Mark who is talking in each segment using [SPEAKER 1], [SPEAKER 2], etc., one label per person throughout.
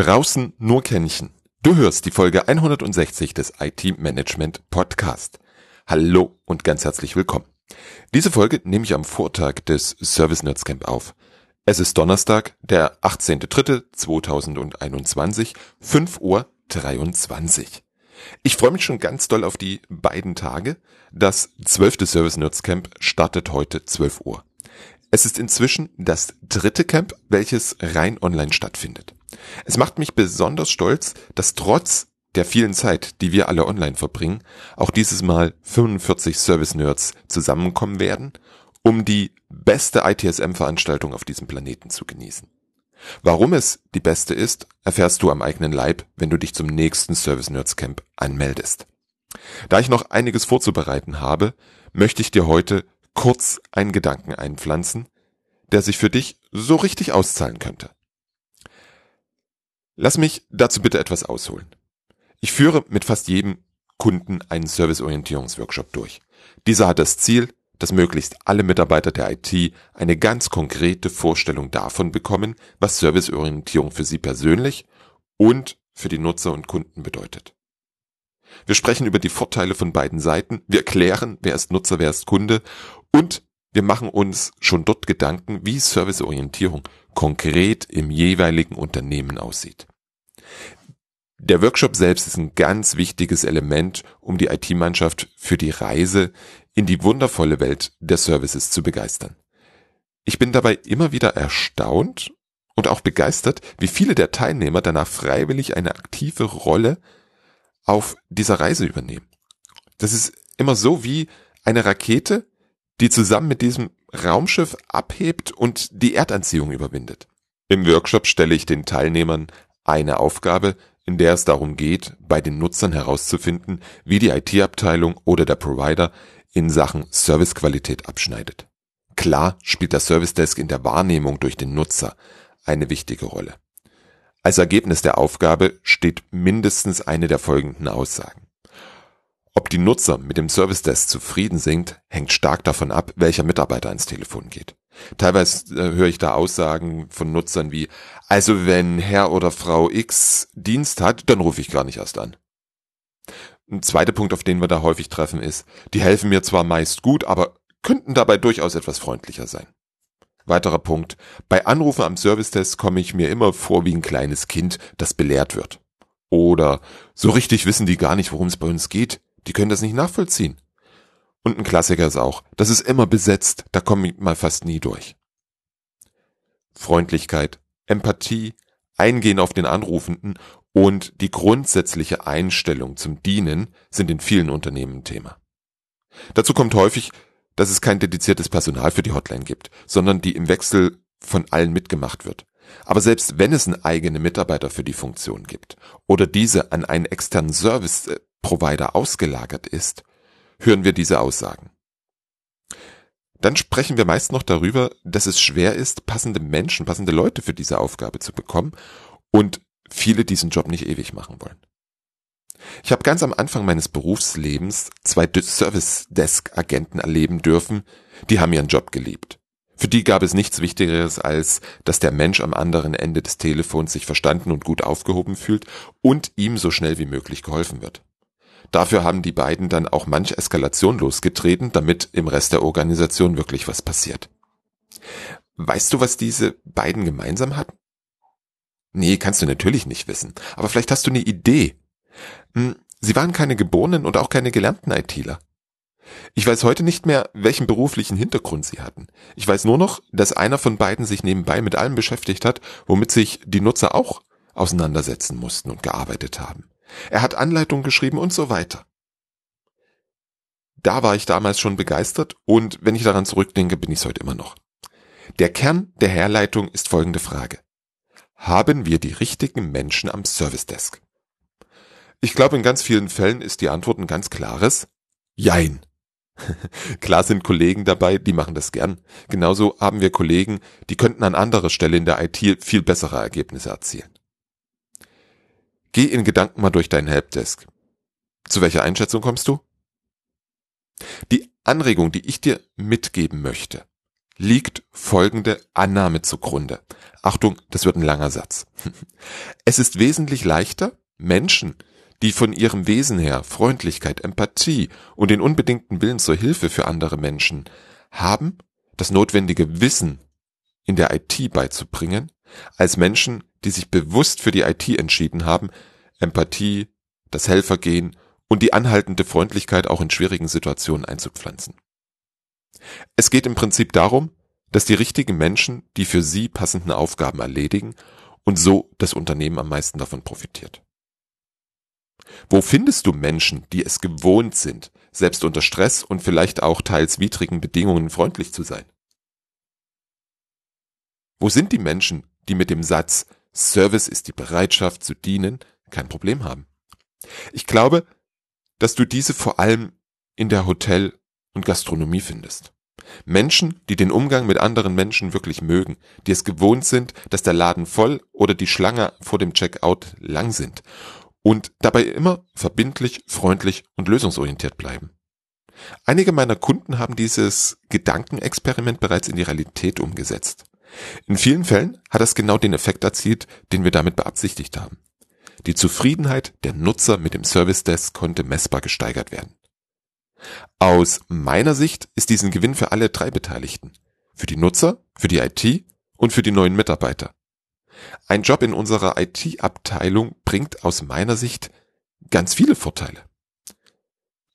[SPEAKER 1] Draußen nur Kännchen. Du hörst die Folge 160 des IT Management Podcast. Hallo und ganz herzlich willkommen. Diese Folge nehme ich am Vortag des Service Nerds Camp auf. Es ist Donnerstag, der 18.03.2021, 5 Uhr 23. Ich freue mich schon ganz doll auf die beiden Tage. Das zwölfte Service Nerds Camp startet heute 12 Uhr. Es ist inzwischen das dritte Camp, welches rein online stattfindet. Es macht mich besonders stolz, dass trotz der vielen Zeit, die wir alle online verbringen, auch dieses Mal 45 Service Nerds zusammenkommen werden, um die beste ITSM-Veranstaltung auf diesem Planeten zu genießen. Warum es die beste ist, erfährst du am eigenen Leib, wenn du dich zum nächsten Service Nerds Camp anmeldest. Da ich noch einiges vorzubereiten habe, möchte ich dir heute kurz einen Gedanken einpflanzen, der sich für dich so richtig auszahlen könnte. Lass mich dazu bitte etwas ausholen. Ich führe mit fast jedem Kunden einen Serviceorientierungsworkshop durch. Dieser hat das Ziel, dass möglichst alle Mitarbeiter der IT eine ganz konkrete Vorstellung davon bekommen, was Serviceorientierung für sie persönlich und für die Nutzer und Kunden bedeutet. Wir sprechen über die Vorteile von beiden Seiten, wir erklären, wer ist Nutzer, wer ist Kunde und wir machen uns schon dort Gedanken, wie Serviceorientierung konkret im jeweiligen Unternehmen aussieht. Der Workshop selbst ist ein ganz wichtiges Element, um die IT-Mannschaft für die Reise in die wundervolle Welt der Services zu begeistern. Ich bin dabei immer wieder erstaunt und auch begeistert, wie viele der Teilnehmer danach freiwillig eine aktive Rolle auf dieser Reise übernehmen. Das ist immer so wie eine Rakete, die zusammen mit diesem Raumschiff abhebt und die Erdanziehung überwindet. Im Workshop stelle ich den Teilnehmern eine Aufgabe, in der es darum geht, bei den Nutzern herauszufinden, wie die IT-Abteilung oder der Provider in Sachen Servicequalität abschneidet. Klar spielt der Service Desk in der Wahrnehmung durch den Nutzer eine wichtige Rolle. Als Ergebnis der Aufgabe steht mindestens eine der folgenden Aussagen. Ob die Nutzer mit dem Service Desk zufrieden sind, hängt stark davon ab, welcher Mitarbeiter ans Telefon geht. Teilweise äh, höre ich da Aussagen von Nutzern wie, also wenn Herr oder Frau X Dienst hat, dann rufe ich gar nicht erst an. Ein zweiter Punkt, auf den wir da häufig treffen, ist, die helfen mir zwar meist gut, aber könnten dabei durchaus etwas freundlicher sein. Weiterer Punkt, bei Anrufen am Servicetest komme ich mir immer vor wie ein kleines Kind, das belehrt wird. Oder so richtig wissen die gar nicht, worum es bei uns geht. Die können das nicht nachvollziehen. Und ein Klassiker ist auch, das ist immer besetzt, da komme ich mal fast nie durch. Freundlichkeit, Empathie, Eingehen auf den Anrufenden und die grundsätzliche Einstellung zum Dienen sind in vielen Unternehmen Thema. Dazu kommt häufig, dass es kein dediziertes Personal für die Hotline gibt, sondern die im Wechsel von allen mitgemacht wird. Aber selbst wenn es einen eigenen Mitarbeiter für die Funktion gibt oder diese an einen externen Service äh, Provider ausgelagert ist, hören wir diese Aussagen. Dann sprechen wir meist noch darüber, dass es schwer ist, passende Menschen, passende Leute für diese Aufgabe zu bekommen und viele diesen Job nicht ewig machen wollen. Ich habe ganz am Anfang meines Berufslebens zwei Service Desk Agenten erleben dürfen, die haben ihren Job geliebt. Für die gab es nichts Wichtigeres, als dass der Mensch am anderen Ende des Telefons sich verstanden und gut aufgehoben fühlt und ihm so schnell wie möglich geholfen wird. Dafür haben die beiden dann auch manch Eskalation losgetreten, damit im Rest der Organisation wirklich was passiert. Weißt du, was diese beiden gemeinsam hatten? Nee, kannst du natürlich nicht wissen, aber vielleicht hast du eine Idee. Hm, sie waren keine geborenen und auch keine gelernten ITler. Ich weiß heute nicht mehr, welchen beruflichen Hintergrund sie hatten. Ich weiß nur noch, dass einer von beiden sich nebenbei mit allem beschäftigt hat, womit sich die Nutzer auch auseinandersetzen mussten und gearbeitet haben. Er hat Anleitungen geschrieben und so weiter. Da war ich damals schon begeistert und wenn ich daran zurückdenke, bin ich es heute immer noch. Der Kern der Herleitung ist folgende Frage. Haben wir die richtigen Menschen am Service Desk? Ich glaube, in ganz vielen Fällen ist die Antwort ein ganz klares Jein. Klar sind Kollegen dabei, die machen das gern. Genauso haben wir Kollegen, die könnten an anderer Stelle in der IT viel bessere Ergebnisse erzielen. Geh in Gedanken mal durch deinen Helpdesk. Zu welcher Einschätzung kommst du? Die Anregung, die ich dir mitgeben möchte, liegt folgende Annahme zugrunde. Achtung, das wird ein langer Satz. Es ist wesentlich leichter, Menschen, die von ihrem Wesen her Freundlichkeit, Empathie und den unbedingten Willen zur Hilfe für andere Menschen haben, das notwendige Wissen in der IT beizubringen, als Menschen, die sich bewusst für die IT entschieden haben, Empathie, das Helfergehen und die anhaltende Freundlichkeit auch in schwierigen Situationen einzupflanzen. Es geht im Prinzip darum, dass die richtigen Menschen die für sie passenden Aufgaben erledigen und so das Unternehmen am meisten davon profitiert. Wo findest du Menschen, die es gewohnt sind, selbst unter Stress und vielleicht auch teils widrigen Bedingungen freundlich zu sein? Wo sind die Menschen, die mit dem Satz Service ist die Bereitschaft zu dienen kein Problem haben? Ich glaube, dass du diese vor allem in der Hotel- und Gastronomie findest. Menschen, die den Umgang mit anderen Menschen wirklich mögen, die es gewohnt sind, dass der Laden voll oder die Schlange vor dem Checkout lang sind und dabei immer verbindlich, freundlich und lösungsorientiert bleiben. Einige meiner Kunden haben dieses Gedankenexperiment bereits in die Realität umgesetzt. In vielen Fällen hat es genau den Effekt erzielt, den wir damit beabsichtigt haben. Die Zufriedenheit der Nutzer mit dem Service Desk konnte messbar gesteigert werden. Aus meiner Sicht ist diesen Gewinn für alle drei Beteiligten. Für die Nutzer, für die IT und für die neuen Mitarbeiter. Ein Job in unserer IT-Abteilung bringt aus meiner Sicht ganz viele Vorteile.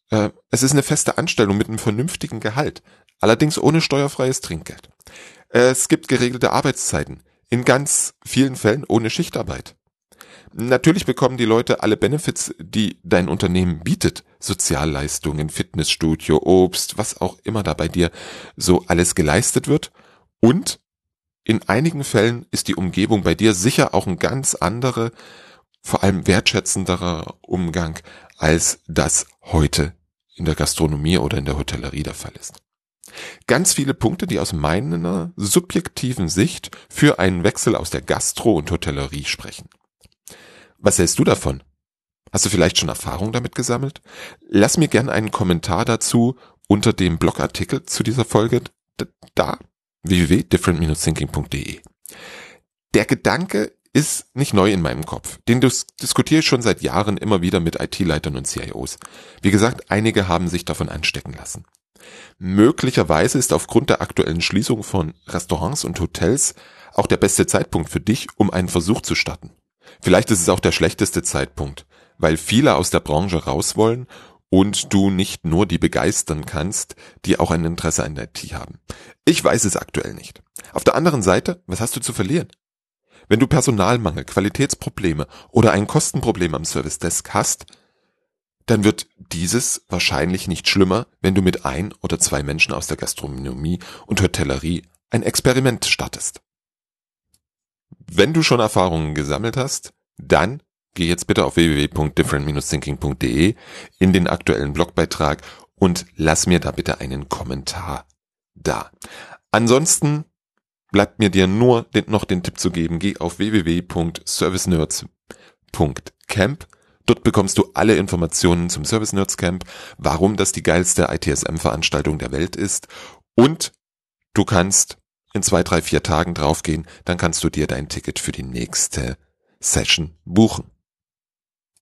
[SPEAKER 1] Äh, es ist eine feste Anstellung mit einem vernünftigen Gehalt, allerdings ohne steuerfreies Trinkgeld. Es gibt geregelte Arbeitszeiten, in ganz vielen Fällen ohne Schichtarbeit. Natürlich bekommen die Leute alle Benefits, die dein Unternehmen bietet. Sozialleistungen, Fitnessstudio, Obst, was auch immer da bei dir so alles geleistet wird. Und in einigen Fällen ist die Umgebung bei dir sicher auch ein ganz andere, vor allem wertschätzenderer Umgang, als das heute in der Gastronomie oder in der Hotellerie der Fall ist. Ganz viele Punkte, die aus meiner subjektiven Sicht für einen Wechsel aus der Gastro und Hotellerie sprechen. Was hältst du davon? Hast du vielleicht schon Erfahrung damit gesammelt? Lass mir gerne einen Kommentar dazu unter dem Blogartikel zu dieser Folge da www.different-thinking.de. Der Gedanke ist nicht neu in meinem Kopf. Den dis diskutiere ich schon seit Jahren immer wieder mit IT-Leitern und CIOs. Wie gesagt, einige haben sich davon anstecken lassen. Möglicherweise ist aufgrund der aktuellen Schließung von Restaurants und Hotels auch der beste Zeitpunkt für dich, um einen Versuch zu starten. Vielleicht ist es auch der schlechteste Zeitpunkt, weil viele aus der Branche raus wollen und du nicht nur die begeistern kannst, die auch ein Interesse an der IT haben. Ich weiß es aktuell nicht. Auf der anderen Seite, was hast du zu verlieren? Wenn du Personalmangel, Qualitätsprobleme oder ein Kostenproblem am Service Desk hast, dann wird dieses wahrscheinlich nicht schlimmer, wenn du mit ein oder zwei Menschen aus der Gastronomie und Hotellerie ein Experiment startest. Wenn du schon Erfahrungen gesammelt hast, dann geh jetzt bitte auf www.different-thinking.de in den aktuellen Blogbeitrag und lass mir da bitte einen Kommentar da. Ansonsten bleibt mir dir nur den, noch den Tipp zu geben, geh auf www.servicenerds.camp. Dort bekommst du alle Informationen zum Service Nerds Camp, warum das die geilste ITSM-Veranstaltung der Welt ist und du kannst in zwei, drei, vier Tagen draufgehen, dann kannst du dir dein Ticket für die nächste Session buchen.